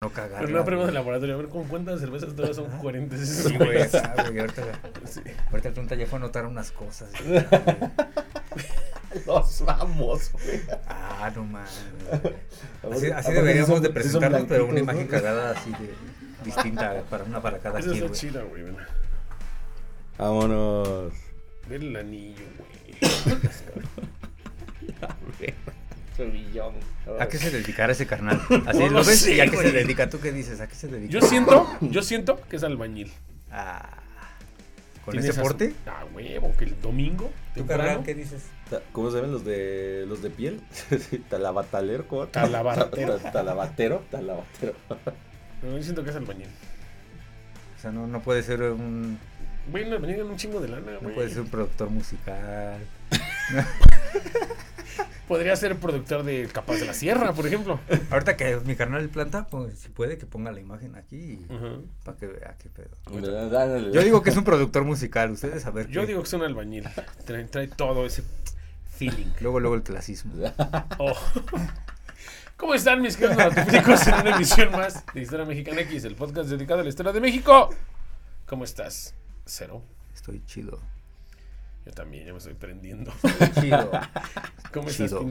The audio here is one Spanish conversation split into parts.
No cagar. Pero no prueba de laboratorio. A ver, ¿con cuántas cervezas todas son coherentes? Sí, güey, esa, güey, ahorita, Sí. ahorita el Tunta ya fue a anotar unas cosas. güey. Los vamos, güey. Ah, no mames. Así, deberíamos son- de presentarnos, pero una imagen ¿no? cagada así de distinta para una para cada quien, chida, güey. Vámonos. Ve el anillo, güey. ¿A qué se dedicará ese carnal? Así No lo ves sé, y a qué se dedica. ¿Tú qué dices? ¿A qué se dedica? Yo siento, yo siento que es albañil. Ah, ¿Con Tiene ese porte? Ah, huevo, que el domingo. ¿Tú, carnal, qué dices? ¿Cómo se ven los de los de piel? Talabatalero, ¿cómo? Talabartero. Ta- Talabatero, talabatero. No, yo siento que es albañil. O sea, no, no puede ser un Güey, un albañil un chingo de lana, no güey. puede ser un productor musical. Podría ser productor de Capaz de la Sierra, por ejemplo. Ahorita que mi carnal planta, pues si puede que ponga la imagen aquí Ujú. para que vea qué pedo. Dale. Yo digo que es un productor musical, ustedes a ver. Yo qué. digo que es un albañil. Trae, trae todo ese feeling. Luego, luego el clasismo. Oh. ¿Cómo están mis queridos en una emisión más de Historia Mexicana X, el podcast dedicado a la historia de México? ¿Cómo estás? Cero. Estoy chido. Yo también, ya me estoy prendiendo. Chido. ¿Cómo estás, Chido.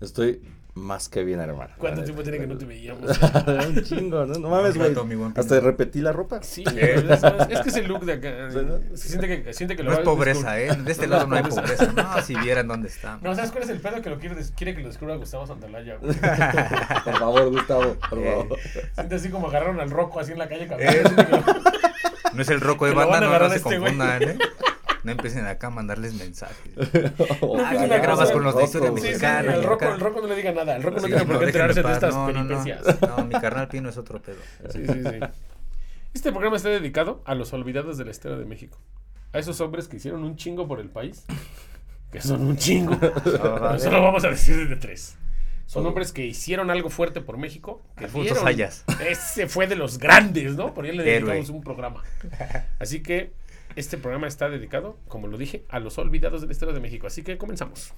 Estoy más que bien, hermano. ¿Cuánto tiempo tiene que no te veíamos? Un chingo, ¿no? No mames, güey. Hasta repetí la ropa. Sí, es, es que ese look de acá. Siente que, siente que lo No es pobreza. ¿eh? De este lado no hay pobreza. No, si vieran dónde estamos. No, ¿sabes cuál es el pedo? Que lo quiere, quiere que lo descubra Gustavo Santalaya, güey. Por favor, Gustavo, por Eh. favor. Siente así como agarraron al roco así en la calle. Eh. que No es el roco de Que banda, no, se este confundan, ¿eh? No empiecen acá a mandarles mensajes. Empiecen ya a grabas con los de historia Rocco, Sí, sí, mexicana. el, roco, el roco no le diga nada. El roco no tiene por qué enterarse de estas No, no, no. peripecias. No, mi carnal Pino es otro pedo. Sí, sí, sí. Este programa está dedicado a los olvidados de la historia de México. A esos hombres que hicieron un chingo por el país. Que son un chingo. Pero solo vamos a decir de tres. Son hombres que hicieron algo fuerte por México. Que Alfonso dieron- Sayas. Ese fue de los grandes, ¿no? Por ahí le Héroe. dedicamos un programa. Así que este programa está dedicado, como lo dije, a los olvidados de la historia de México. Así que comenzamos.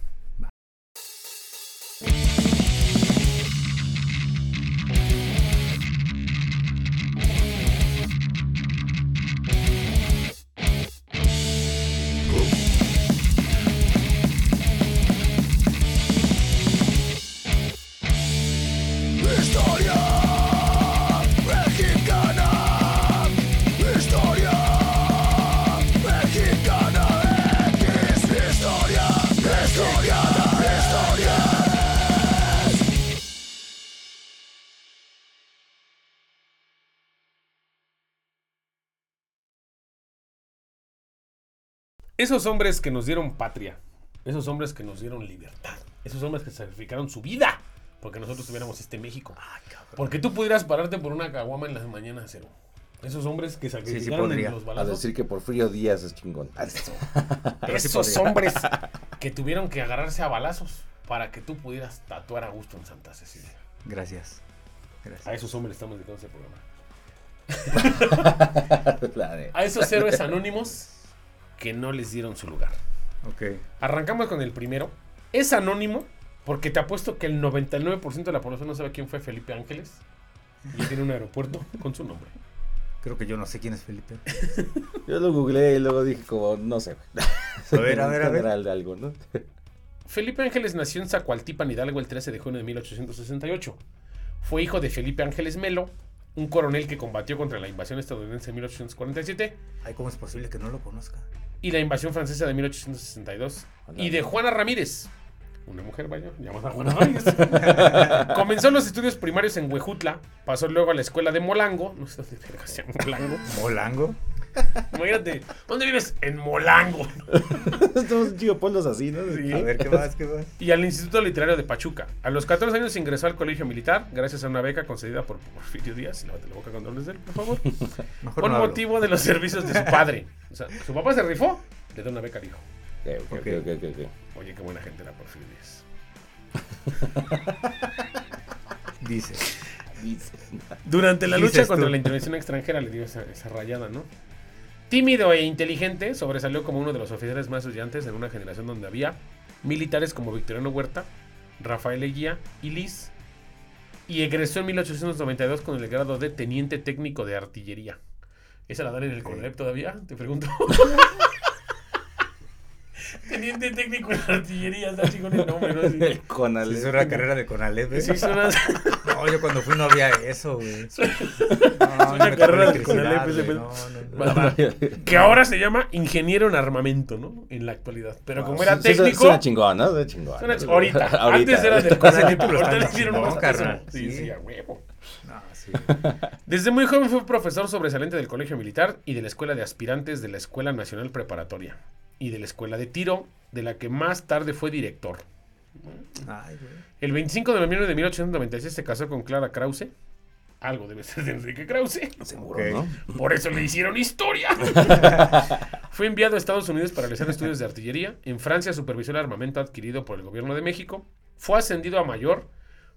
Esos hombres que nos dieron patria, esos hombres que nos dieron libertad, esos hombres que sacrificaron su vida porque nosotros tuviéramos este México. Porque tú pudieras pararte por una caguama en las mañanas, cero. Esos hombres que sacrificaron en los A balazos. decir que Porfirio Díaz es chingón. Sí esos hombres que tuvieron que agarrarse a balazos para que tú pudieras tatuar a gusto en Santa Cecilia. Gracias. A Gracias. esos hombres estamos dedicando este programa. A esos héroes anónimos que no les dieron su lugar. Ok. Arrancamos con el primero. Es anónimo porque te apuesto que el 99% de la población no sabe quién fue Felipe Ángeles. Y tiene un aeropuerto con su nombre. Creo que yo no sé quién es Felipe. Yo lo googleé y luego dije como, no sé. A ver, a ver, a ver. De algo, ¿no? Felipe Ángeles nació en Zacualtipan, Hidalgo, el 13 de junio de 1868. Fue hijo de Felipe Ángeles Melo, un coronel que combatió contra la invasión estadounidense en 1847 Ay, ¿cómo es posible que no lo conozca? Y la invasión francesa de 1862. Y de Juana Ramírez, una mujer, vaya, llamada Juana Ramírez. Comenzó los estudios primarios en Huejutla, pasó luego a la escuela de Molango, no sé dónde verga se llama Molango. Molango. Imagínate, ¿dónde vives? En Molango. Estamos un chico pueblos así, ¿no? Sí. A ver, ¿qué más? ¿Qué más? Y al Instituto Literario de Pachuca. A los 14 años ingresó al colegio militar, gracias a una beca concedida por Porfirio Díaz. Lávate la boca con dobles de él, por favor. Mejor Con no hablo. motivo de los servicios de su padre. O sea, su papá se rifó, le da una beca al hijo. Ok, ok, Ok. ok, ok, ok. Oye, qué buena gente era Porfirio Díaz. Dice. Dice. Durante la lucha contra tú. la intervención extranjera le dio esa, esa rayada, ¿no? Tímido e inteligente, sobresalió como uno de los oficiales más brillantes en una generación donde había militares como Victoriano Huerta, Rafael Eguía y Liz, y egresó en 1892 con el grado de teniente técnico de artillería. ¿Esa la dan en el CONALEP todavía? Te pregunto. teniente técnico de artillería, está chingón el nombre, ¿no? Sí. Con Se Ale. hizo una carrera de Conalep, ¿eh? Sí, suena, No, yo cuando fui no había eso, güey. No, de güey. Que ahora se llama ingeniero en armamento, ¿no? En la actualidad. Pero como era técnico. Suena chingón, ¿no? Suena chingón. suena ch- ahorita. Antes era CONALEP, título ahorita le hicieron más caso. Sí, Sí. a huevo. No, sí. Desde muy joven fue profesor sobresaliente del Colegio Militar y de la Escuela de Aspirantes de la Escuela Nacional Preparatoria y de la Escuela de Tiro, de la que más tarde fue director. Ay, güey. El 25 de noviembre de 1896 se casó con Clara Krause. Algo debe ser de Enrique Krause. Seguro, Ok. ¿no? Por eso le hicieron historia. Fue enviado a Estados Unidos para realizar estudios de artillería. En Francia supervisó el armamento adquirido por el gobierno de México. Fue ascendido a mayor.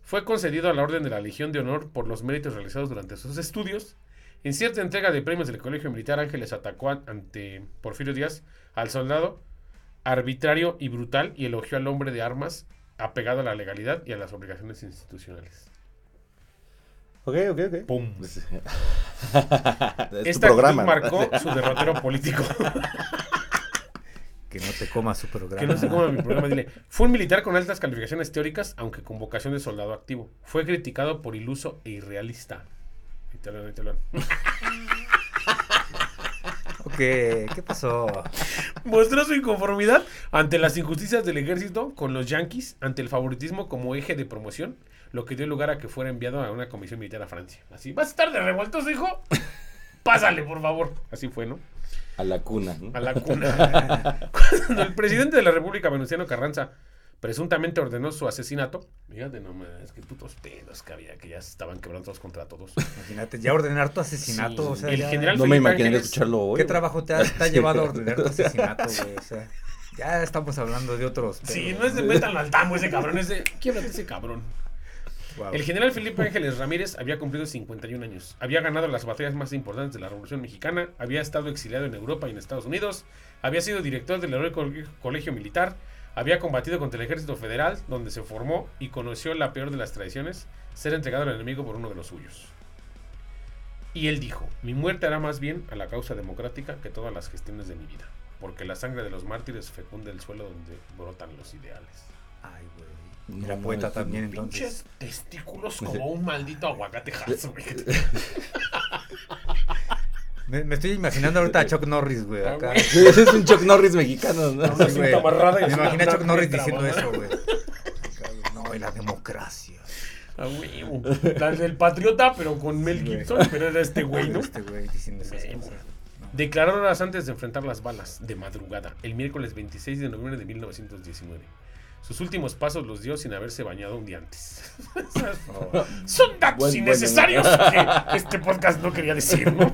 Fue concedido a la Orden de la Legión de Honor por los méritos realizados durante sus estudios. En cierta entrega de premios del Colegio Militar, Ángeles atacó ante Porfirio Díaz al soldado arbitrario y brutal y elogió al hombre de armas apegado a la legalidad y a las obligaciones institucionales. Ok, ok, ok. ¡Pum! Es Esta programa. marcó su derrotero político. Que no te comas su programa. Que no cómo era mi programa. Dile, fue un militar con altas calificaciones teóricas, aunque con vocación de soldado activo. Fue criticado por iluso e irrealista. Ahí te Ok, ¿qué pasó? Mostró su inconformidad ante las injusticias del ejército con los yanquis, ante el favoritismo como eje de promoción, lo que dio lugar a que fuera enviado a una comisión militar a Francia. Así, ¿vas a estar de revueltos, hijo? Pásale, por favor. Así fue, ¿no? A la cuna. ¿no? a la cuna. Cuando el presidente de la República, Venustiano Carranza, presuntamente ordenó su asesinato, fíjate nomás, qué putos pedos que había, que ya se estaban quebrando todos contra todos. Imagínate, ya ordenar tu asesinato, Sí, o sea, el ya- general No me Felipe imaginé Ángeles, escucharlo hoy. ¿Qué trabajo te ha, te ha llevado a ordenar tu asesinato, güey? O sea, ya estamos hablando de otros. Sí, no es de métanlo al tambo ese cabrón, es de, quiebrate ese cabrón. El general Felipe Ángeles Ramírez había cumplido 51 años, había ganado las batallas más importantes de la Revolución Mexicana, había estado exiliado en Europa y en Estados Unidos, había sido director del Heroico Colegio Militar, había combatido contra el Ejército Federal, donde se formó y conoció la peor de las traiciones, ser entregado al enemigo por uno de los suyos. Y él dijo, mi muerte hará más bien a la causa democrática que todas las gestiones de mi vida, porque la sangre de los mártires fecunda el suelo donde brotan los ideales. Ay, güey. No, Era no, poeta también, entonces. Pinches testículos como un maldito aguacate jazo, güey. Me, me estoy imaginando ahorita a Chuck Norris, güey, Ah, acá. güey. Es un Chuck Norris mexicano, ¿no? Sí, güey. y Me imagino a Chuck Norris diciendo eso, güey. No, y la democracia. Ah, huevo. La del patriota, pero con Mel güey. Gibson, pero era este güey, ¿no? Este güey diciendo esas Huevo. cosas. No. Declaró horas antes de enfrentar las balas, de madrugada, el miércoles 26 de noviembre de 1919. Sus últimos pasos los dio sin haberse bañado un día antes. Oh, Son datos Buen- innecesarios que este podcast no quería decir, ¿no?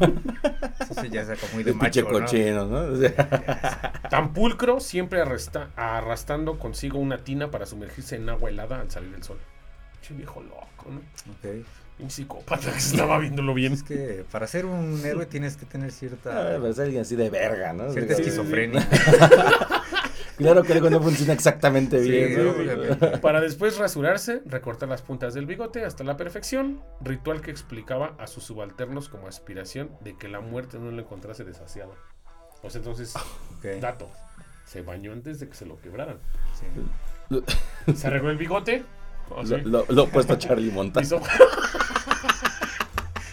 eso ya saca muy de pinche macho, ¿no? cochino, ¿no? O sea, Tan pulcro, siempre arresta- arrastrando consigo una tina para sumergirse en agua helada al salir del sol. Che viejo loco, ¿no? Ok. Un psicópata que estaba viéndolo bien. Es que para ser un héroe tienes que tener ah, cierta, pero es alguien así de verga, ¿no? cierta esquizofrenia. Claro que algo no funciona exactamente Sí, bien. ¿no? Para después rasurarse, recortar las puntas del bigote hasta la perfección, ritual que explicaba a sus subalternos como aspiración de que la muerte no lo encontrase desasiado. O sea, entonces, dato, se bañó antes de que se lo quebraran. sí. Se arregló el bigote. Lo, sí, lo, lo opuesto a Charlie Montana. hizo-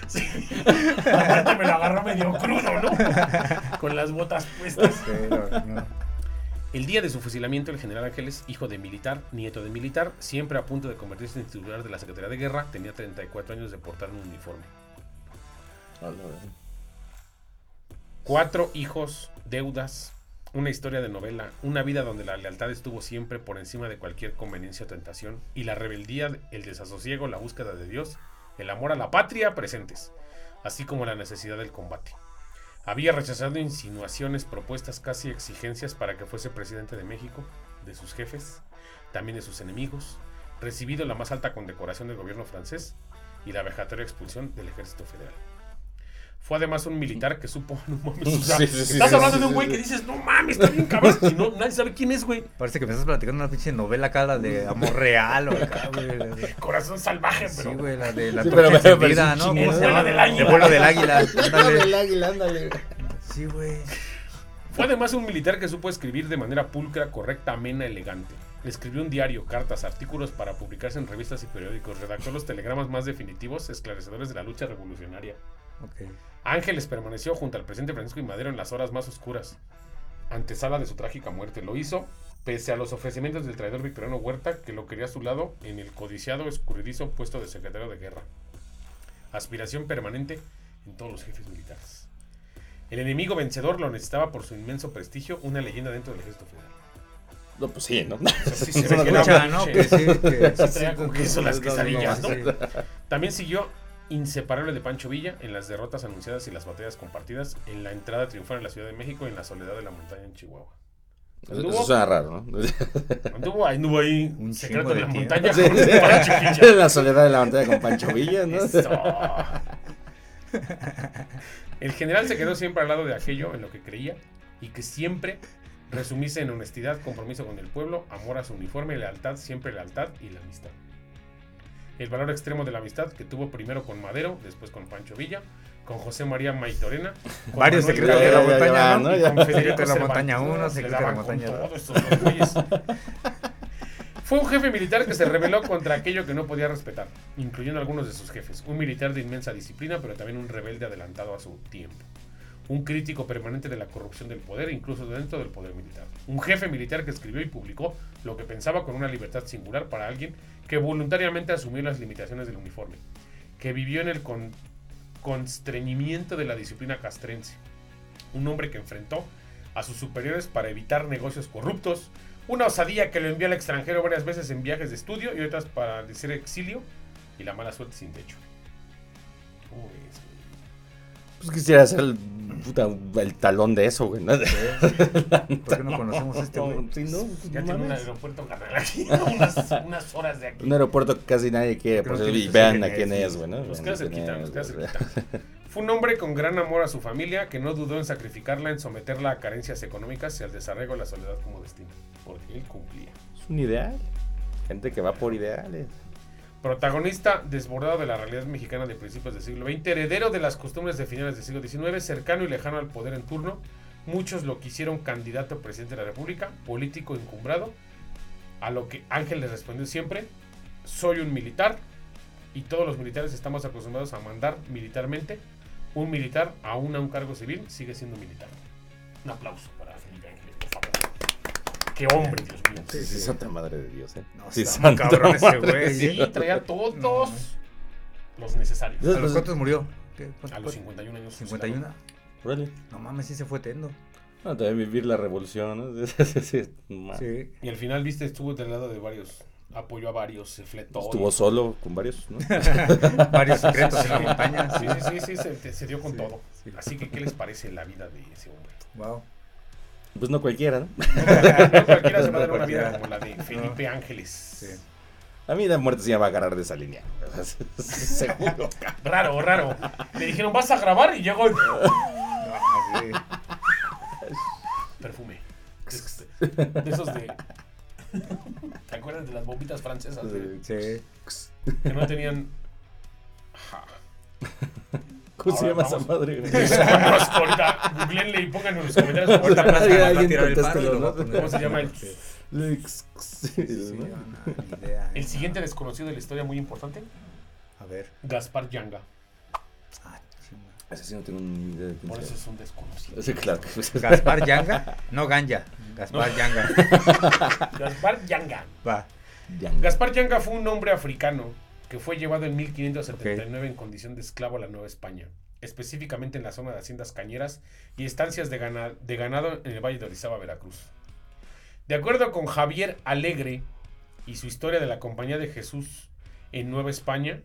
Sí. Aparte me lo agarró medio crudo, ¿no? Con las botas puestas. Pero, no. El día de su fusilamiento, el general Ángeles, hijo de militar, nieto de militar, siempre a punto de convertirse en titular de la Secretaría de Guerra, tenía 34 años de portar un uniforme. Cuatro hijos, deudas, una historia de novela, una vida donde la lealtad estuvo siempre por encima de cualquier conveniencia o tentación, y la rebeldía, el desasosiego, la búsqueda de Dios, el amor a la patria presentes, así como la necesidad del combate. Había rechazado insinuaciones, propuestas, casi exigencias para que fuese presidente de México, de sus jefes, también de sus enemigos, recibido la más alta condecoración del gobierno francés, y la vejatoria expulsión del ejército federal. Fue además un militar que supo, no mames, o sea, Sí, sí, sí, estás sí, hablando sí, de un sí, güey sí. que dices, no mames, está bien cabrón, y no, nadie sabe quién es, güey. Parece que me estás platicando una pinche novela acá, la de amor real o acá, güey. la de- Corazón salvaje, Sí, pero güey, la de la Sí, torcha encendida, ¿no? El vuelo del águila. El vuelo del águila. ándale. El águila, ándale. Sí, güey. Fue además un militar que supo escribir de manera pulcra, correcta, amena, elegante. Escribió un diario, cartas, artículos para publicarse en revistas y periódicos. Redactó los telegramas más definitivos, esclarecedores de la lucha revolucionaria. Ángeles permaneció junto al presidente Francisco y Madero en las horas más oscuras, antesala de su trágica muerte. Lo hizo pese a los ofrecimientos del traidor Victoriano Huerta, que lo quería a su lado en el codiciado, escurridizo puesto de secretario de guerra. Aspiración permanente en todos los jefes militares. El enemigo vencedor lo necesitaba por su inmenso prestigio, una leyenda dentro del ejército federal. No, pues sí, ¿no? También siguió inseparable de Pancho Villa en las derrotas anunciadas y las batallas compartidas en la entrada triunfal en la Ciudad de México y en la soledad de la montaña en Chihuahua. Eso, eso suena raro, ¿no? Anduvo, anduvo ahí Un secreto de la montaña Sí. con Pancho Villa. La soledad de la montaña con Pancho Villa, ¿no? Eso. El general se quedó siempre al lado de aquello en lo que creía y que siempre resumirse en honestidad, compromiso con el pueblo, amor a su uniforme, lealtad, siempre lealtad y la amistad. El valor extremo de la amistad que tuvo primero con Madero, después con Pancho Villa, con José María Maitorena, con Varios Manuel secretos de la montaña, de la montaña ¿no? uno, Le secreto de la montaña dos. todos estos dos güeyes. Fue un jefe militar que se rebeló contra aquello que no podía respetar, incluyendo algunos de sus jefes. Un militar de inmensa disciplina, pero también un rebelde adelantado a su tiempo. Un crítico permanente de la corrupción del poder, incluso dentro del poder militar. Un jefe militar que escribió y publicó lo que pensaba con una libertad singular para alguien que voluntariamente asumió las limitaciones del uniforme. Que vivió en el con- constreñimiento de la disciplina castrense. Un hombre que enfrentó a sus superiores para evitar negocios corruptos, una osadía que lo envió al extranjero varias veces en viajes de estudio y otras para decir exilio y la mala suerte sin techo. ¿Cómo ves, güey? Pues quisiera ser el, puta, el talón de eso, güey. ¿no? ¿Por qué no conocemos a este güey? Sí, no, pues, Ya no tiene un aeropuerto aquí, unas, unas horas de aquí. Un aeropuerto que casi nadie quiere. Por y vean a quién es, güey. ¿no? Nos queda cerquita, nos queda cerquita. Fue un hombre con gran amor a su familia que no dudó en sacrificarla, en someterla a carencias económicas y al desarraigo de la soledad como destino. Porque él cumplía. Es un ideal. Gente que va por ideales. Protagonista desbordado de la realidad mexicana de principios del siglo XX, heredero de las costumbres de finales del siglo XIX, cercano y lejano al poder en turno. Muchos lo quisieron candidato a presidente de la República, político encumbrado, a lo que Ángel le respondió siempre, soy un militar y todos los militares estamos acostumbrados a mandar militarmente. Un militar, aún a un cargo civil, sigue siendo militar. Un aplauso para Felipe. Qué hombre, Dios mío. Sí, sí, santa madre de Dios, ¿eh? No, sí, santa cabrón ese güey, Sí, traía todos los necesarios. ¿A los cuántos murió? ¿Qué? ¿Cuánto A los fue? 51 años. 51. Órale. No mames, sí se fue tendo. No, también vivir la revolución, ¿no? Sí. Y al final, viste, estuvo del lado de varios. Apoyó a varios, se fletó. Estuvo y- solo con varios, ¿no? Varios secretos en la montaña. Sí, sí, sí, sí, se, se dio con Sí, todo. sí. Así que, ¿qué les parece la vida de ese hombre? Wow. Pues no cualquiera, ¿no? No cualquiera se va a dar una vida como la de Felipe Ángeles. Sí. A mí la muerte sí me va a agarrar de esa línea. Seguro. Raro, raro. Le dijeron, vas a grabar y llegó el Ah, perfume. De, de esos de. ¿Te acuerdas de las bombitas francesas? de- Sí. que no tenían. ¿Cómo se llama esa madre? ahorita, googleenle y pónganlo en los comentarios. Ahorita ¿Cómo, Plasma Alguien- nos va a alguien tirar el paro y contéstelo, lo va a ¿no? poner. ¿Cómo se llama el-. El siguiente desconocido de la historia, muy importante: A ver. Gaspar Yanga. Ah. Ese sí no tengo ni idea de quién Por eso es un desconocido. Sí, claro. Gaspar Yanga. No Ganja. Gaspar Yanga. Gaspar Yanga. Va. Gaspar Yanga fue un hombre africano que fue llevado en 1579 en condición de esclavo a la Nueva España, específicamente en la zona de haciendas cañeras y estancias de, gana- de ganado en el Valle de Orizaba, Veracruz. De acuerdo con Javier Alegre y su historia de la Compañía de Jesús en Nueva España,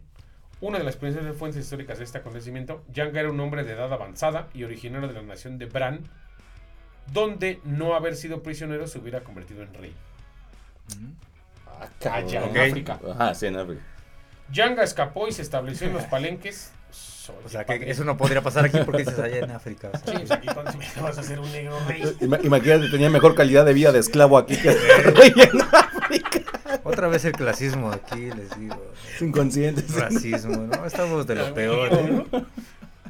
una de las principales fuentes históricas de este acontecimiento, Yanga era un hombre de edad avanzada y originario de la nación de Bran, donde no haber sido prisionero se hubiera convertido en rey. Ah. Allá, en. África. Ajá, sí, en África. Yanga escapó y se estableció en los palenques. O sea, que eso no podría pasar aquí porque dices allá en África. o sea. Sí, pues vas a ser un negro rey. Ima- Imagínate, tenía mejor calidad de vida de esclavo aquí que rey en África. Otra vez el clasismo aquí, les digo. Inconscientes. Racismo, ¿no? Estamos de lo peor. ¿eh?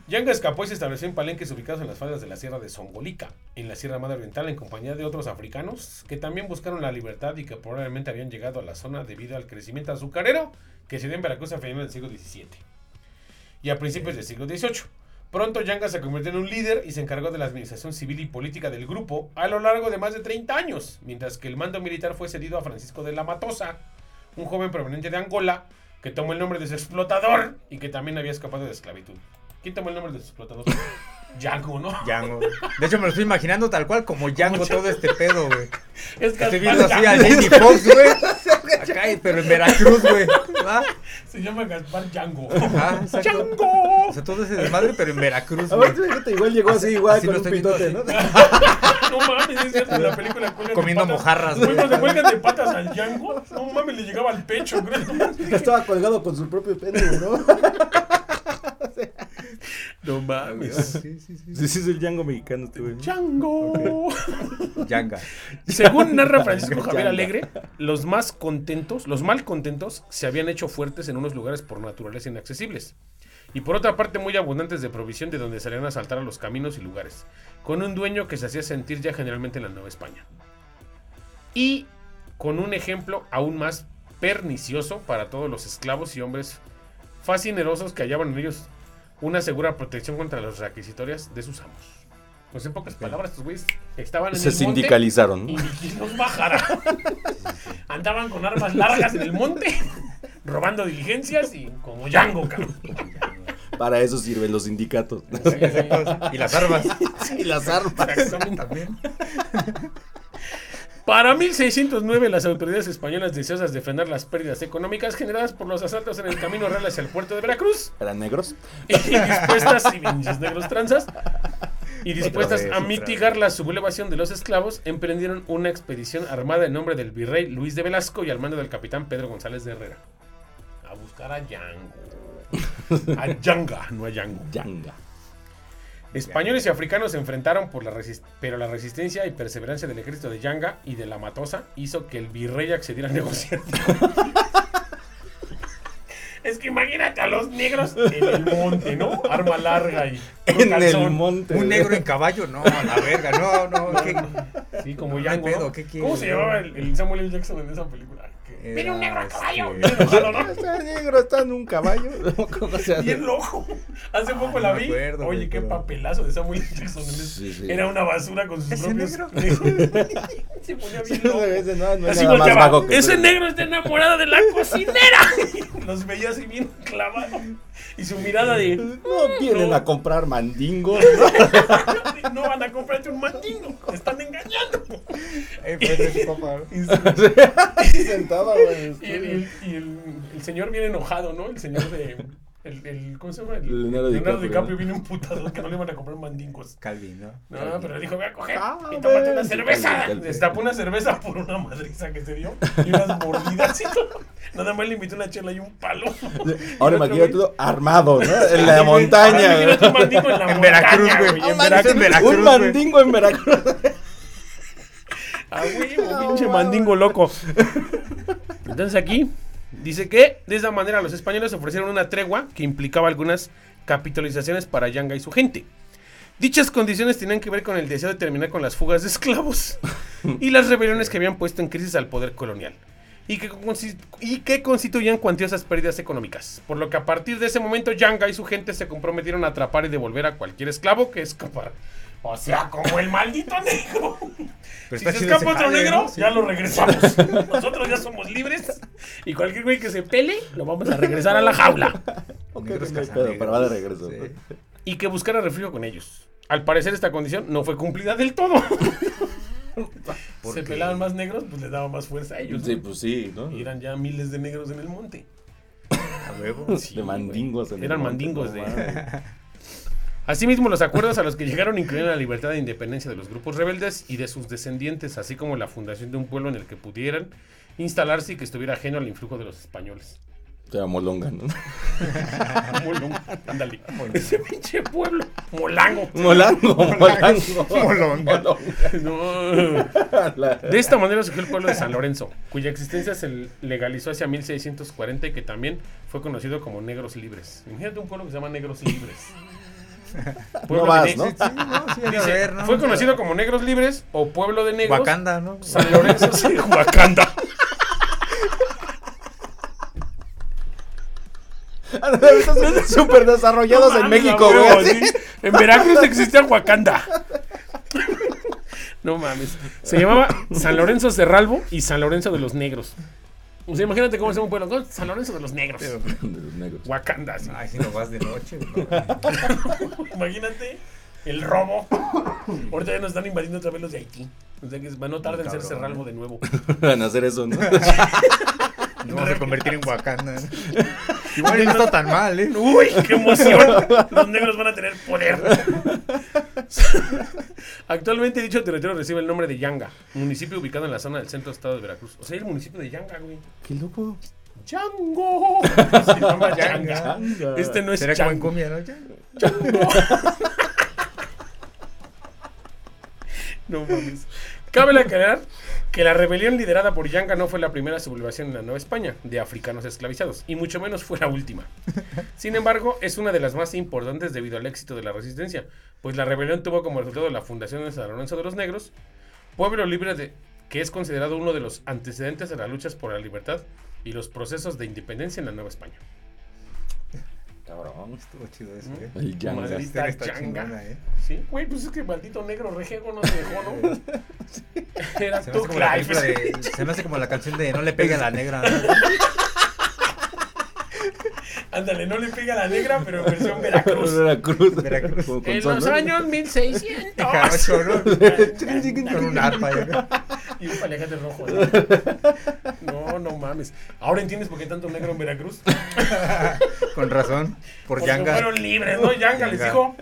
Yanga escapó y se estableció en palenques ubicados en las faldas de la Sierra de Songolica, en la Sierra Madre Oriental, en compañía de otros africanos que también buscaron la libertad y que probablemente habían llegado a la zona debido al crecimiento azucarero que se dio en Veracruz a finales del siglo XVII y a principios del siglo XVIII. Pronto Yanga se convirtió en un líder y se encargó de la administración civil y política del grupo a lo largo de más de 30 años, mientras que el mando militar fue cedido a Francisco de la Matosa, un joven proveniente de Angola que tomó el nombre de su explotador y que también había escapado de esclavitud. ¿Quién tomó el nombre de su explotador? Django, ¿no? Django. De hecho, me lo estoy imaginando tal cual como Django Como todo este pedo, güey. Es Estoy Gaspar viendo así a. Jamie Foxx, güey. Acá, pero en Veracruz, güey. Se llama Gaspar Django. Ajá, exacto. ¡Django! O sea, todo ese desmadre, pero en Veracruz, güey. Igual llegó así, igual así con un estoy pitote, ¿no? así. No mames, es cierto, en la película Comiendo mojarras, Güey, cuando cuelgan de patas al Django, no mames, le llegaba al pecho, creo. Que estaba colgado con su propio pene, ¿no? No mames. Sí, sí, sí. Sí, sí, es el Django mexicano, este güey. Django. Yanga. Según narra Francisco Javier. Alegre, los más contentos, los mal contentos, se habían hecho fuertes en unos lugares por naturaleza inaccesibles. Y por otra parte muy abundantes de provisión de donde salían a saltar a los caminos y lugares, con un dueño que se hacía sentir ya generalmente en la Nueva España. Y con un ejemplo aún más pernicioso para todos los esclavos y hombres fascinerosos que hallaban en ellos una segura protección contra las requisitorias de sus amos. Pues en pocas palabras, estos güeyes estaban en Se el monte sindicalizaron, y ¿no? los bajara. Andaban con armas largas en el monte, robando diligencias y como Django, cabrón. Para eso sirven los sindicatos. Y las armas. y las armas. Exactamente. También. Para 1609, las autoridades españolas deseosas de frenar las pérdidas económicas generadas por los asaltos en el camino real hacia el puerto de Veracruz ¿Eran negros? y dispuestas, y pinches negros tranzas, y dispuestas vez, a mitigar la sublevación de los esclavos, emprendieron una expedición armada en nombre del virrey Luis de Velasco y al mando del capitán Pedro González de Herrera. A buscar a Django. A Yanga, no a Django. Yanga. Españoles y africanos se enfrentaron, por la pero la resistencia y perseverancia del ejército de Yanga y de la Matosa hizo que el virrey accediera a negociar. es que imagínate a los negros en el monte, ¿no? Arma larga y un En el calzón. monte. Un negro en caballo, no, a la verga, no, no. ¿qué? Sí, como No pedo, ¿no? ¿qué ¿Cómo se llamaba el, el Samuel L. Jackson en esa película? Era, Viene un negro a caballo. este, ¿no? Está negro, está en un caballo. ¿Cómo se hace? Bien loco. Hace poco la vi. acuerdo, Oye, qué pero- papelazo de Samuel. Jackson. Sí, sí. Era una basura con sus ¿Ese propios. negro? Se ponía bien loco. ese no, no es Así nada más volteaba, vago que Ese negro está enamorado de la cocinera. Los veía así bien clavado. Y su mirada de. No vienen No. a comprar mandingos. No van a comprarte un mandingo. Te están engañando. Eh, pues, papá. Y, Sentado, güey. el- y el- el señor viene enojado, ¿no? El señor de. El, el- ¿Cómo se llama? El, Leonardo Leonardo DiCaprio. DiCaprio viene un putado que no le van a comprar mandingos. Calvin, ¿no? No, pero le dijo, voy a coger Ah, y tómate una cerveza. Calvin, Calvin. Destapó una cerveza por una madriza que se dio y unas mordidas y todo. Nada más le invitó una chela y un palo. Ahora imagínate güey- todo armado, ¿no? En la montaña. un mandingo en la En Veracruz, güey. En en Veracruz, Un güey. mandingo en Veracruz. A huevo, pinche mandingo loco. Entonces aquí dice que de esa manera los españoles ofrecieron una tregua que implicaba algunas capitalizaciones para Yanga y su gente. Dichas condiciones tenían que ver con el deseo de terminar con las fugas de esclavos y las rebeliones que habían puesto en crisis al poder colonial y que, y que constituían cuantiosas pérdidas económicas. Por lo que a partir de ese momento Yanga y su gente se comprometieron a atrapar y devolver a cualquier esclavo que escapara. O sea, como el maldito negro. Pero Si se escapa otro negro, ya lo regresamos. Nosotros ya somos libres. Y cualquier güey que se pele, lo vamos a regresar a la jaula. Ok, no pedo, pero va de regreso. sí. Y que buscara refugio con ellos. Al parecer esta condición no fue cumplida del todo. ¿Por Se qué? pelaban más negros, pues les daba más fuerza a ellos. ¿no? Sí, pues sí, ¿no? Y eran ya miles de negros en el monte. A huevo. Sí, de mandingos. en el Eran monte, mandingos no de... Asimismo, los acuerdos a los que llegaron incluían la libertad e independencia de los grupos rebeldes y de sus descendientes, así como la fundación de un pueblo en el que pudieran instalarse y que estuviera ajeno al influjo de los españoles. Se llama Molonga, ¿no? Molongo. Ándale. Ese pinche pueblo. Molango. Molango, Molango. Molonga. No. De esta manera surgió el pueblo de San Lorenzo, cuya existencia se legalizó hacia 1640 y que también fue conocido como Negros Libres. Imagínate un pueblo que se llama Negros Libres. Pueblo de vas, ne- ¿no? Sí, no, sí, Dice, ver, ¿no? fue conocido como Negros Libres o Pueblo de Negros. Wakanda, ¿no? San Lorenzo, sí, Wakanda. Están súper desarrollados No en mames, México, güey. sí. En Veracruz existía Wakanda. No mames. Se llamaba San Lorenzo Cerralbo y San Lorenzo de los Negros. O sea, imagínate cómo es un pueblo. ¿no? San Lorenzo de los Negros. De los negros. Wakanda, sí. Ay, si no vas de noche. ¿no? Imagínate el robo. Ahorita ya nos están invadiendo otra vez los de Haití. O sea que va no tarda en ser Cabrón. Cerralbo de nuevo. Van a hacer eso, ¿no? Nos vamos a convertir en Wakanda. Igual no está tan mal, ¿eh? ¡Uy, qué emoción! Los negros van a tener poder. Actualmente dicho territorio recibe el nombre de Yanga, municipio ubicado en la zona del centro del estado de Veracruz. O sea, el municipio de Yanga, güey. Qué loco. ¡Chango! Se llama Yanga. Este no es Será como en Chango. cumbia, ¿no? Ya. No mames. Cabe aclarar que la rebelión liderada por Yanga no fue la primera sublevación en la Nueva España de africanos esclavizados, y mucho menos fue la última. Sin embargo, es una de las más importantes debido al éxito de la resistencia, pues la rebelión tuvo como resultado la fundación de San Lorenzo de los Negros, pueblo libre de, que es considerado uno de los antecedentes de las luchas por la libertad y los procesos de independencia en la Nueva España. Cabrón. Estuvo chido eso, ¿eh? El Yanga. Madrid. Está, changa. chingona, ¿eh? Sí, güey, pues es que maldito negro rejego no se dejó, ¿no? Era Se me, tu Clive. de, se me hace como la canción de No le pegue a la negra. ¿no? Ándale, no le pega a la negra, pero en versión Veracruz. Veracruz. Veracruz. Con En los ¿no? años 1600. Jarocho, ¿no? Con un arpa. y un paliacate rojo. ¿no? No, no mames. Ahora entiendes por qué tanto negro en Veracruz. Con razón. Por Porque Yanga. fueron libres, ¿no? Yanga les dijo,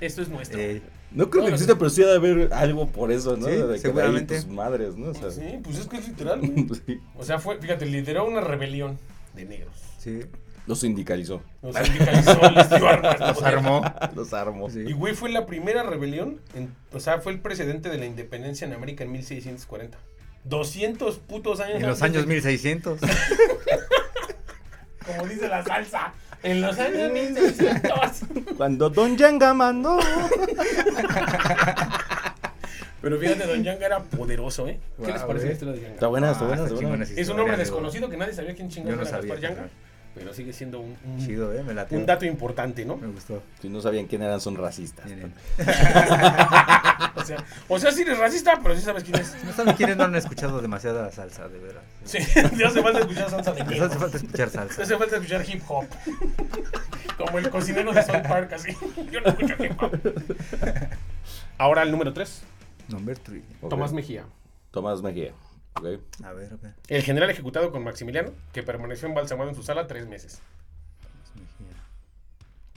esto es nuestro. Eh, No creo que exista, pero sí ha de haber algo por eso, ¿no? Sí, de seguramente. tus madres, ¿no? O sea, Sí, pues es que es literal, güey. sí. O sea, fue, fíjate, lideró una rebelión de negros. sí. Los sindicalizó. Los sindicalizó, les dio armas. Los poder. armó. Los armó. Sí. Y güey fue la primera rebelión, en- o sea, fue el precedente de la independencia en América en 1640. 200 putos años En los años de- 1600. Como dice la salsa. En los años 1600. Cuando Don Yanga mandó. Pero fíjate, Don Yanga era poderoso, ¿eh? ¿Qué les parece la historia de Yanga? Está buena, está Ah, buena, está está buena. Es un hombre desconocido que nadie sabía quién Yo chingado no era sabía. Gaspar Yanga. Pero sigue siendo un, un- Chido, ¿eh? Me un dato importante, ¿no? Me gustó. Si no sabían quién eran, son racistas. O sea, o sea, sí eres racista, pero sí sabes quién es. No saben quiénes no han escuchado demasiada salsa, de verdad. Sí, te hace falta escuchar salsa de negro. hace falta escuchar salsa. hace falta escuchar hip hop. Como el cocinero de South Park, así. Yo no escucho hip hop. Ahora el número 3. Number 3. Ok. Tomás Mejía. Tomás Mejía. Ok. A ver, a ver. El general ejecutado con Maximiliano, que permaneció embalsamado en su sala tres meses.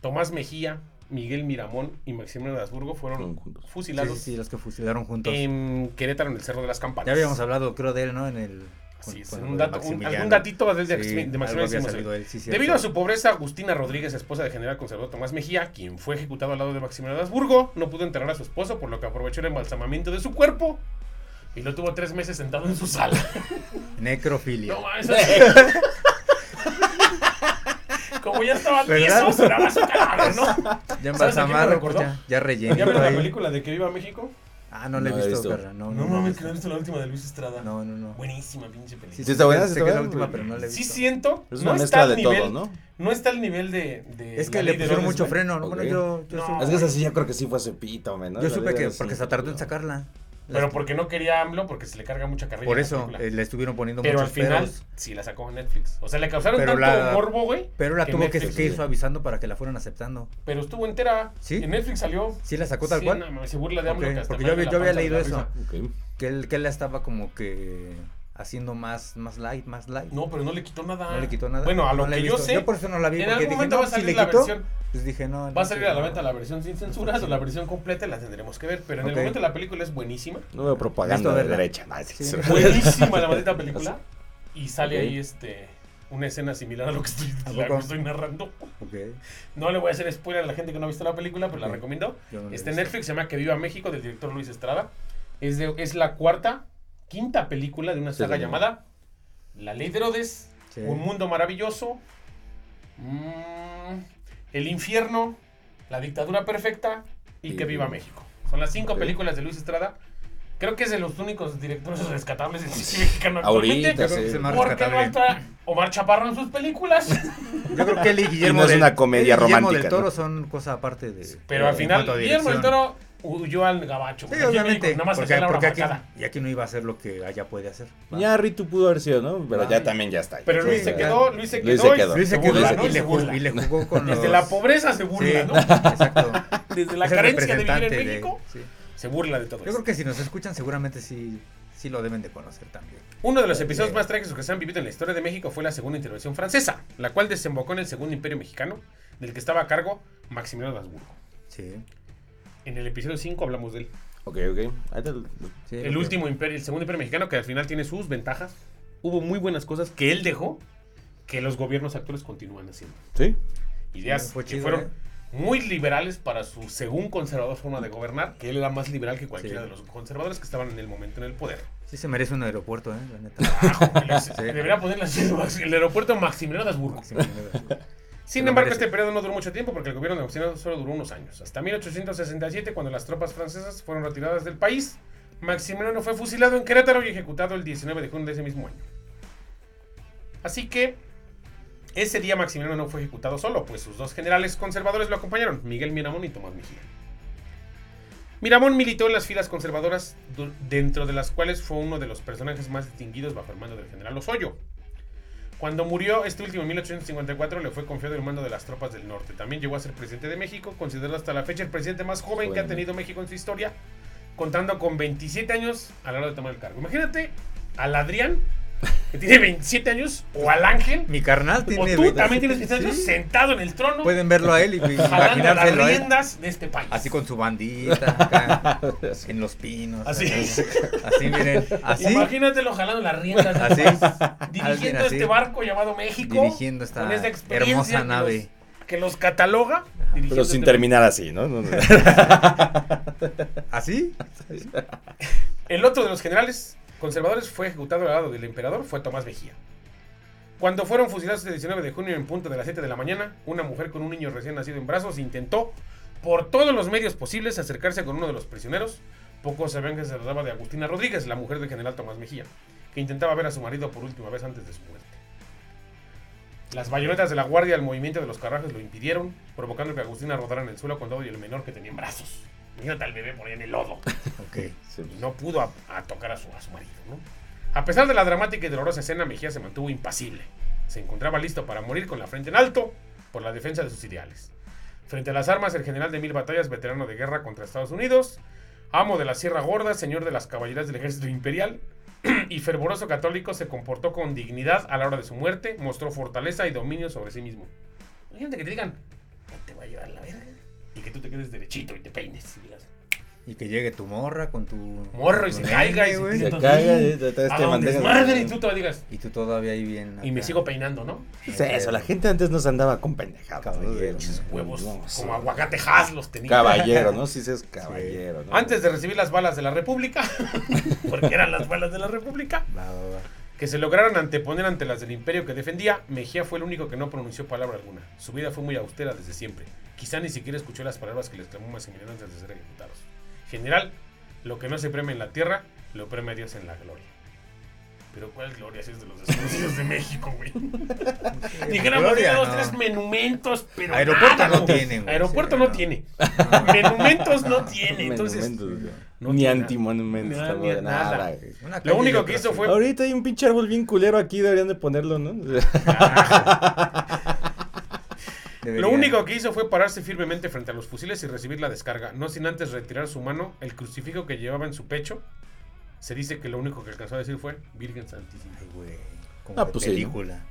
Tomás Mejía, Miguel Miramón y Maximiliano de Habsburgo fueron. Sí, fusilados sí, sí, los que fusilaron juntos. en Querétaro, en el Cerro de las Campanas. Ya habíamos hablado, creo, de él, ¿no? En el. Es, con un dato, un- Maximiliano. algún datito de, de, Sí, Maximiliano él, sí. Debido a su pobreza, Agustina Rodríguez, esposa del general conservador Tomás Mejía, quien fue ejecutado al lado de Maximiliano de Habsburgo, no pudo enterrar a su esposo, por lo que aprovechó el embalsamamiento de su cuerpo y lo tuvo tres meses sentado en su sala. Necrofilia. No mames, así. Como ya estaba tieso, sonaba su cadáver, ¿no? ya ¿Sabes a quién me embalsamado, ya, ya relleno. ¿Ya vieron la película de Que Viva México? Ah, no la he No la he visto, visto. perra. No, No, no, mames, no, que no he visto la última de Luis Estrada. no, no, no. Buenísima pinche película. Sí, está buena, sé está que es la última, pero no la he Sí visto. siento, Es no una está mezcla al de nivel, todo, ¿no? no está al nivel de, de Es La que le pusieron mucho freno. ¿no? Ok. Bueno, yo, yo, No. Es que esa sí yo creo que sí fue hace pito, ¿no? yo La supe que sí, porque se tardó en no. sacarla. Pero porque no quería AMLO, porque se le carga mucha carrilla. Por eso eh, le estuvieron poniendo Pero al final, peros. sí la sacó en Netflix. O sea, le causaron Pero tanto la- morbo, güey. Pero la que tuvo que, Netflix- que ir suavizando para que la fueran aceptando. Pero estuvo entera. ¿Sí? En Netflix salió. ¿Sí la sacó tal Sí, cual? no mames, se burla de AMLO. Ok, que hasta porque yo había- yo leído eso. Que él, que él la estaba como que haciendo más, más light, más light. No, pero no le quitó nada. No le quitó nada. Bueno, a lo No que yo sé, Yo por eso no la vi. en algún dije, momento no, va a salir la quitó, versión. Pues dije, no. Va a salir a la venta la versión sin censuras o la versión completa, la tendremos que ver. Pero en el momento la película es buenísima. No veo propaganda de derecha. No, sí, Sí. sí. Buenísima la maldita película. Y sale ahí este. una escena similar a lo que estoy, ¿A la que poco? estoy narrando. No le voy a hacer spoiler a la gente que no ha visto la película, pero la recomiendo. No Está en. Netflix, se llama Que Viva México, del director Luis Estrada. Es, de, es la cuarta, quinta película de una saga sí. llamada La Ley de Herodes, Sí. Un Mundo Maravilloso, mm, El Infierno, La Dictadura Perfecta y Que Viva México. Son las cinco películas de Luis Estrada. Creo que es de los únicos directores rescatables del cine mexicano Ahorita, actualmente. Sí. es el más ¿Por qué no rescatable. está Omar Chaparro en sus películas? Yo creo que él y Guillermo no es del- una comedia él y Guillermo romántica, del Toro ¿no? son cosa aparte de. Pero de- al final, Guillermo del. Toro huyó al gabacho. Sí, obviamente. México Nada más porque porque aquí, y aquí no iba a hacer lo que allá puede hacer. ¿va? Ya Ritu pudo haber sido, ¿no? Pero ya también ya está. Pero Sí, Luis se quedó, Luis se quedó. Luis se y quedó. Luis se se quedó burla, y, ¿no? le jugó, y le jugó con Desde los- la pobreza se Sí, burla, ¿no? exacto. Desde la Es carencia de vivir en de- México, sí. se burla de todo Yo eso. creo que si nos escuchan, seguramente sí, sí lo deben de conocer también. Uno de los episodios más trágicos que se han vivido en la historia de México fue la segunda intervención francesa, la cual desembocó en el segundo imperio mexicano, del que estaba a cargo Maximiliano de Habsburgo. Sí. En el episodio 5 hablamos de él. Ok, ok. Ahí te- sí, El último imperio, el segundo imperio mexicano, que al final tiene sus ventajas. Hubo muy buenas cosas que él dejó que los gobiernos actuales continúan haciendo. Sí. Ideas Sí, fue que chido, fueron ¿eh? muy liberales para su según conservador forma de gobernar, que él era más liberal que cualquiera Sí. de los conservadores que estaban en el momento en el poder. Sí se merece un aeropuerto, ¿eh? La neta. Ah, joder, Sí. Debería ponerle así el aeropuerto Maximiliano de Habsburgo. Sí, me- Sin embargo, este periodo no duró mucho tiempo porque el gobierno de Maximiliano solo duró unos años. Hasta 1867, cuando las tropas francesas fueron retiradas del país, Maximiliano fue fusilado en Querétaro y ejecutado el 19 de junio de ese mismo año. Así que ese día Maximiliano no fue ejecutado solo, pues sus dos generales conservadores lo acompañaron, Miguel Miramón y Tomás Mejía. Miramón militó en las filas conservadoras, dentro de las cuales fue uno de los personajes más distinguidos bajo el mando del general Osoyo. Cuando murió este último en 1854 le fue confiado el mando de las tropas del norte. También llegó a ser presidente de México, considerado hasta la fecha el presidente más joven que ha tenido México en su historia, contando con 27 años a la hora de tomar el cargo. Imagínate al Adrián, que tiene 27 años, o al Ángel, Mi carnal o tiene. tú 20 también tienes 27 años, Sí. sentado en el trono, Pueden verlo a él y las imaginárselo a él. riendas de este país. Así con su bandita, acá, en los pinos. Así. acá. Así, miren. Así. Imagínatelo jalando las riendas de Así. dirigiendo así. este barco llamado México, Dirigiendo esta con esa hermosa que nave. los- que los cataloga, Pero sin este terminar así, ¿no? No, no. ¿Así? El otro de los generales conservadores fue ejecutado al lado del emperador, fue Tomás Mejía. Cuando fueron fusilados el 19 de junio en punto de las 7 de la mañana, una mujer con un niño recién nacido en brazos intentó, por todos los medios posibles, acercarse con uno de los prisioneros. Pocos sabían que se trataba de Agustina Rodríguez, la mujer del general Tomás Mejía, que intentaba ver a su marido por última vez antes de su muerte. Las bayonetas de la guardia al movimiento de los carruajes lo impidieron, provocando que Agustina rodara en el suelo con todo y el menor que tenía en brazos. Imagínate al bebé por ahí en el lodo Ok. Sí. y no pudo a, a tocar a su, a su marido. ¿no? A pesar de la dramática y dolorosa escena, Mejía se mantuvo impasible. Se encontraba listo para morir con la frente en alto por la defensa de sus ideales. Frente a las armas, el general de mil batallas, veterano de guerra contra Estados Unidos, amo de la Sierra Gorda, señor de las caballerías del ejército imperial y fervoroso católico, se comportó con dignidad a la hora de su muerte, mostró fortaleza y dominio sobre sí mismo. Imagínate que te digan, "Ya te voy a llevar la verga, que tú te quedes derechito y te peines. Y digas, Y que llegue tu morra con tu. Morro y se caiga y se caiga y te- te- desmadre y tú te digas, Y tú todavía ahí bien. y me sigo peinando, ¿no? Es eso, la gente antes nos andaba con pendejadas. ¿no? Caballero. Huevos No, sí. como aguacatejas los tenía. Caballero, ¿no? Si es caballero, ¿no? Antes de recibir las balas de la República, porque eran las balas de la República, Va, va, va. que se lograron anteponer ante las del imperio que defendía, Mejía fue el único que no pronunció palabra alguna. Su vida fue muy austera desde siempre. Quizá ni siquiera escuchó las palabras que le exclamó Maximiliano antes de ser ejecutados. General, lo que no se premia en la tierra, lo premia Dios en la gloria. Pero ¿cuál gloria si es de los desconocidos de México, güey? Dijéramos dos, no. tres monumentos, pero Aeropuerto nada, no güey. tiene, güey, Aeropuerto sí, no no. tiene. Monumentos no tiene. Entonces, no ni antimonumentos, nada, ni nada. nada. güey. Lo único que hizo fue- Ahorita hay un pinche árbol bien culero aquí, deberían de ponerlo, ¿no? Lo único que hizo fue pararse firmemente frente a los fusiles y recibir la descarga, no sin antes retirar su mano, el crucifijo que llevaba en su pecho. Se dice que lo único que alcanzó a decir fue Virgen Santísima. Ay, güey. Como Ah, de pues sí, ¿no? película.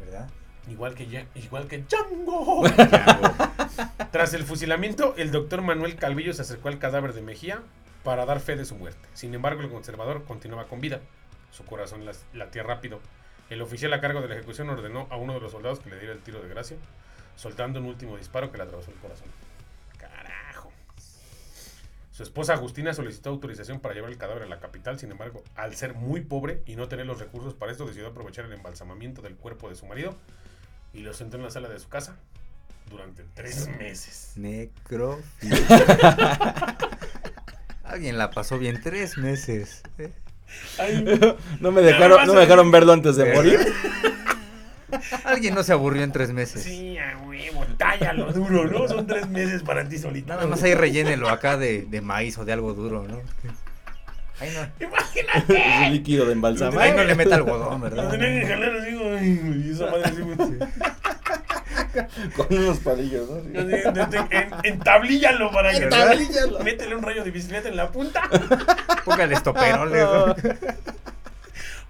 ¿Verdad? Igual que, Ya- igual que Django. Tras el fusilamiento, el doctor Manuel Calvillo se acercó al cadáver de Mejía para dar fe de su muerte. Sin embargo, el conservador continuaba con vida. Su corazón latía rápido. El oficial a cargo de la ejecución ordenó a uno de los soldados que le diera el tiro de gracia, soltando un último disparo que le atravesó el corazón. Carajo. Su esposa Agustina solicitó autorización para llevar el cadáver a la capital, sin embargo, al ser muy pobre y no tener los recursos para esto, decidió aprovechar el embalsamamiento del cuerpo de su marido y lo sentó en la sala de su casa durante tres meses. Necrofilia. Alguien la pasó bien tres meses. ¿eh? Ay, No me dejaron, no me dejaron verlo antes de morir. Alguien no se aburrió en tres meses. sí, a huevo, tállalo duro, ¿no? Son tres meses para ti solito. Nada más ahí rellénelo acá de, de maíz o de algo duro, ¿no? Ahí no, Imagínate. Ese líquido de ahí embalsamar. no le meta algodón, Lo ¿verdad? tenían que jalar así, güey, y esa madre así. Con unos palillos, ¿no? De- en- Entablíllalo para que Entablíllalo. Métele un rayo de bicicleta en la punta Póngale estoperoles, ¿no?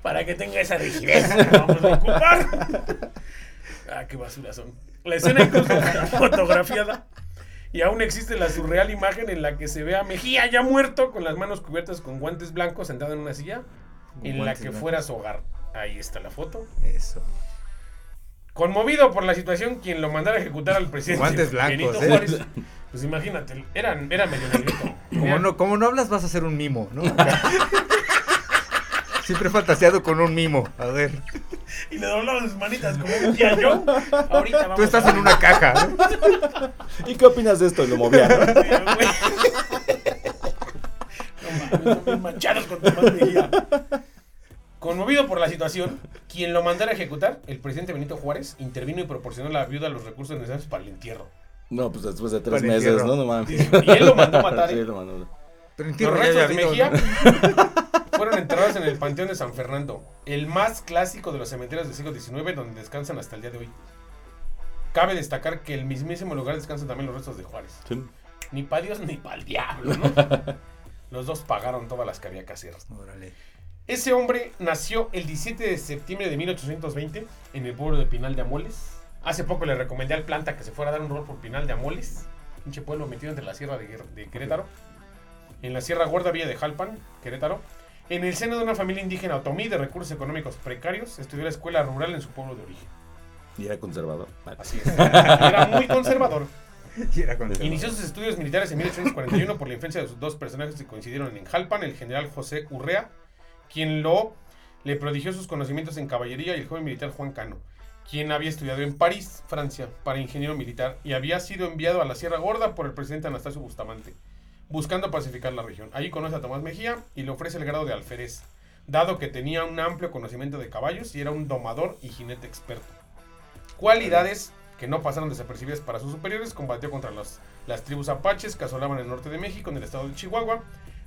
para que tenga esa rigidez que vamos a ocupar. Ah, qué basura son. La escena incluso fue fotografiada y aún existe la surreal imagen en la que se ve a Mejía ya muerto con las manos cubiertas con guantes blancos sentado en una silla en la que blancos. fuera su hogar. Ahí está la foto. Eso. Conmovido por la situación, quien lo mandara a ejecutar al presidente Guantes blancos, Benito ¿eh? Juárez. Pues imagínate, era, era medio negrito. Como no, como no hablas, vas a ser un mimo, ¿no? Siempre fantaseado con un mimo. A ver, Y le doblaba sus manitas como un tía yo. Ahorita vamos tú estás a- en una caja. ¿no? ¿Y qué opinas de esto? Y lo movía, ¿no? No mames, son bien manchados con Tomás Mejía. Conmovido por la situación, quien lo mandara a ejecutar, el presidente Benito Juárez, intervino y proporcionó a la viuda los recursos necesarios para el entierro. No, pues después de tres Para meses, entierro. ¿no? No mames. Y él lo mandó a matar, Sí, ¿eh? lo mandó. Pero en Los restos de Mejía ¿no? Fueron enterrados en el Panteón de San Fernando, el más clásico de los cementerios del siglo XIX, donde descansan hasta el día de hoy. Cabe destacar que el mismísimo lugar descansan también los restos de Juárez. Sí. Ni para Dios ni para el diablo, ¿no? Los dos pagaron todas las que había que hacer. Órale. Ese hombre nació el 17 de septiembre de 1820 en el pueblo de Pinal de Amoles. Hace poco le recomendé al planta que se fuera a dar un rol por Pinal de Amoles, pinche pueblo metido entre la sierra de Querétaro, en la Sierra Gorda Villa de Jalpan, Querétaro. En el seno de una familia indígena otomí de recursos económicos precarios, estudió la escuela rural en su pueblo de origen. Y era conservador. Así es. Era muy conservador. Y era con- Inició sus estudios militares en 1841 por la influencia de sus dos personajes que coincidieron en Jalpan, el general José Urrea, quien lo le prodigió sus conocimientos en caballería, y el joven militar Juan Cano, quien había estudiado en París, Francia, para ingeniero militar y había sido enviado a la Sierra Gorda por el presidente Anastasio Bustamante, buscando pacificar la región. Allí conoce a Tomás Mejía y le ofrece el grado de alférez, dado que tenía un amplio conocimiento de caballos y era un domador y jinete experto. Cualidades que no pasaron desapercibidas para sus superiores, combatió contra los- las tribus apaches que asolaban el norte de México en el estado de Chihuahua,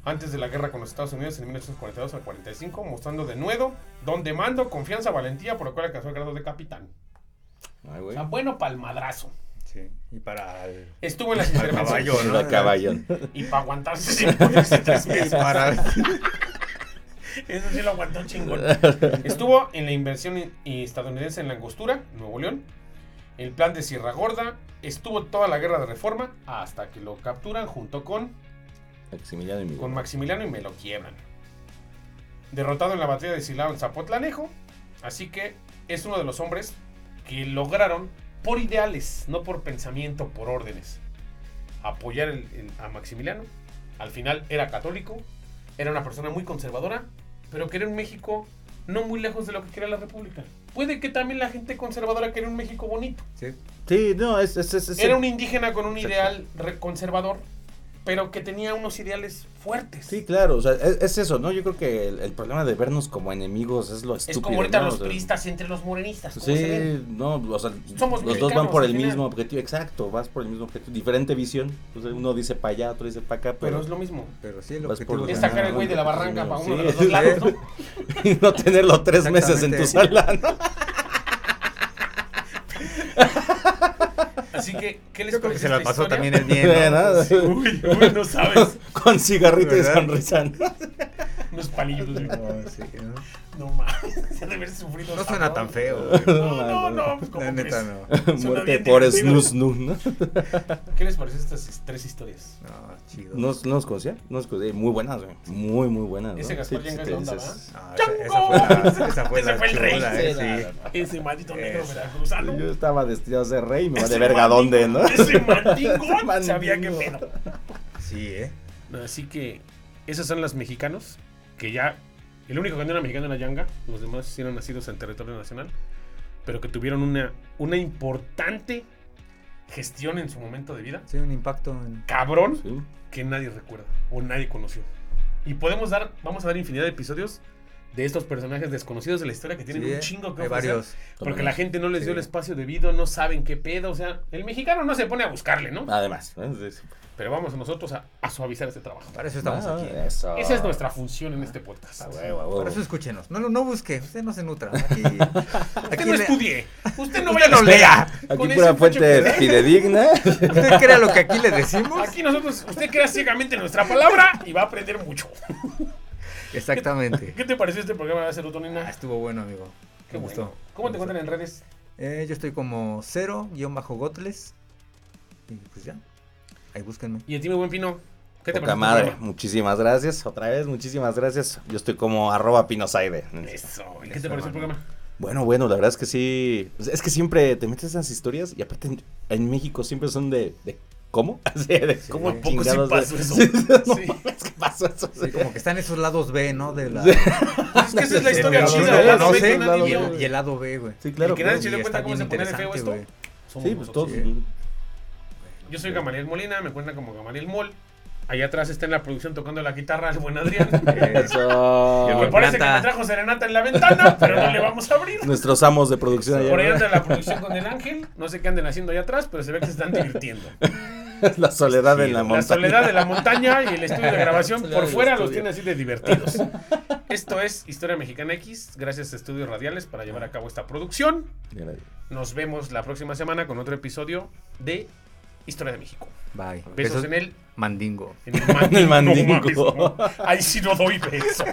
antes de la guerra con los Estados Unidos en 1942 al 45, mostrando de nuevo don de mando, confianza, valentía, por lo cual alcanzó el grado de capitán. Ay, O sea, bueno palmadrazo. Sí. Y para el... Estuvo en las intervenciones caballo, ¿no? Caballo. y para aguantarse sin ponerse tres Y meses. para... Eso sí lo aguantó chingón. Estuvo en la inversión estadounidense en la Angostura, Nuevo León. El plan de Sierra Gorda. Estuvo toda la guerra de reforma hasta que lo capturan junto con, Maximiliano y con Maximiliano y me lo quiebran. Derrotado en la batalla de Silao en Zapotlanejo. Así que es uno de los hombres que lograron, por ideales, no por pensamiento, por órdenes, apoyar el- el- a Maximiliano. Al final era católico, era una persona muy conservadora, pero quería un México no muy lejos de lo que quería la República. Puede que también la gente conservadora quería un México bonito. Sí. Sí, no, es. es, es, es- Era un indígena con un ideal conservador, pero que tenía unos ideales fuertes. Sí, claro, o sea, es, es eso, ¿no? Yo creo que el, el problema de vernos como enemigos es lo es estúpido. como ahorita ¿no? los O sea, priistas entre los morenistas. ¿cómo se ven? Sí, no, o sea, Somos los dos van por el mismo objetivo, exacto, vas por el mismo objetivo, diferente visión, o sea, uno dice para allá, otro dice para acá, Pero pero, es lo mismo. Pero sí, objetivo por Es sacar el güey de la barranca Sí, para uno sí. de los dos lados, ¿no? y no tenerlo tres meses en tu sala, ¿no? Así que, ¿qué les Yo creo que parece se la pasó historia? también el bien, ¿no? Nada. Uy, uy, no sabes. Con cigarrito y ¿Verdad? sonrisa. ¿no? Unos palillos. No, sí, ¿no? No mames, de haber sufrido. No suena tan feo. No, no, no. Pues, ¿cómo La neta no. Muerte por. Snus Nun, ¿no? ¿Qué les pareció estas tres historias? No, chido. No, no los conocía, no los conocía. Muy buenas, güey. Muy, muy buenas. Ese Gaspar sí, es la onda, dices- No, esa, fue la, esa fue Ese la fue el rey. chula, eh, Ese maldito negro veracruzano. Yo estaba destinado a ser rey y me va de verga dónde, ¿no? Ese mandingón sabía qué pedo. Sí, eh. Así que esos son los mexicanos que ya. El único que no era mexicano era Yanga. Los demás sí eran nacidos en territorio nacional. Pero que tuvieron una, una importante gestión en su momento de vida. Sí, un impacto en... Cabrón Sí. que nadie recuerda o nadie conoció. Y podemos dar, vamos a dar infinidad de episodios de estos personajes desconocidos de la historia que tienen Sí, un eh. chingo que Hay ofrecer, varios. Porque la gente no les dio Sí. el espacio debido, no saben qué pedo. O sea, el mexicano no se pone a buscarle, ¿no? Además. Pero vamos nosotros a, a suavizar este trabajo. Para eso estamos Ah, aquí. Eso. Esa es nuestra función en este podcast. Ah. Por eso escúchenos. No, no, no busque. Usted no se nutra. Aquí, Usted no le- estudie. Usted no vaya a lea. Aquí pura fuente fidedigna. Usted crea lo que aquí le decimos. Aquí nosotros, usted crea ciegamente nuestra palabra y va a aprender mucho. Exactamente. ¿Qué te pareció este programa de Ah, serotonina? estuvo bueno, amigo. Qué Me bueno. gustó. ¿Cómo te encuentran en redes? Eh, yo estoy como cero guion bajo gotles. Y pues ya. Ahí búsquenme. Y a ti, mi buen Pino, ¿qué te Poca pareció? madre. programa? Muchísimas gracias. Otra vez, muchísimas gracias. Yo estoy como arroba pinosaide. Eso. ¿Y qué Eso, te pareció el programa? Bueno, bueno, la verdad es que sí. Es que siempre te metes en esas historias y aparte en, en México siempre son de. de ¿Cómo? Así de ¿Cómo Sí. Poco sí pasó eso. Sí, no Sí. mames, ¿qué pasó eso? Sí, como que están esos lados B, ¿no? De la. Pues es que esa es la historia chida. no B sé, que nadie lado y, el, lado B, güey. Sí, claro. Y que nadie se dio cuenta está cómo se pone de feo interesante, esto. Sí, pues todos. Sí. Yo soy Gamaliel Molina, me cuentan como Gamaliel Mol. Allá atrás está en la producción tocando la guitarra el buen Adrián. Eso. Y Me parece que me trajo serenata en la ventana, pero no le vamos a abrir. Nuestros amos de producción Por ahí allá. anda la producción con el ángel. No sé qué anden haciendo allá atrás, pero se ve que se están divirtiendo. La soledad en la La montaña. soledad de la montaña y el estudio de grabación por fuera los tiene así de divertidos. Esto es Historia Mexicana X. Gracias a Estudios Radiales para llevar a cabo esta producción. Nos vemos la próxima semana con otro episodio de Historia de México. Bye. Besos en el, Mandingo. en el mandingo. El. Ahí sí no doy beso.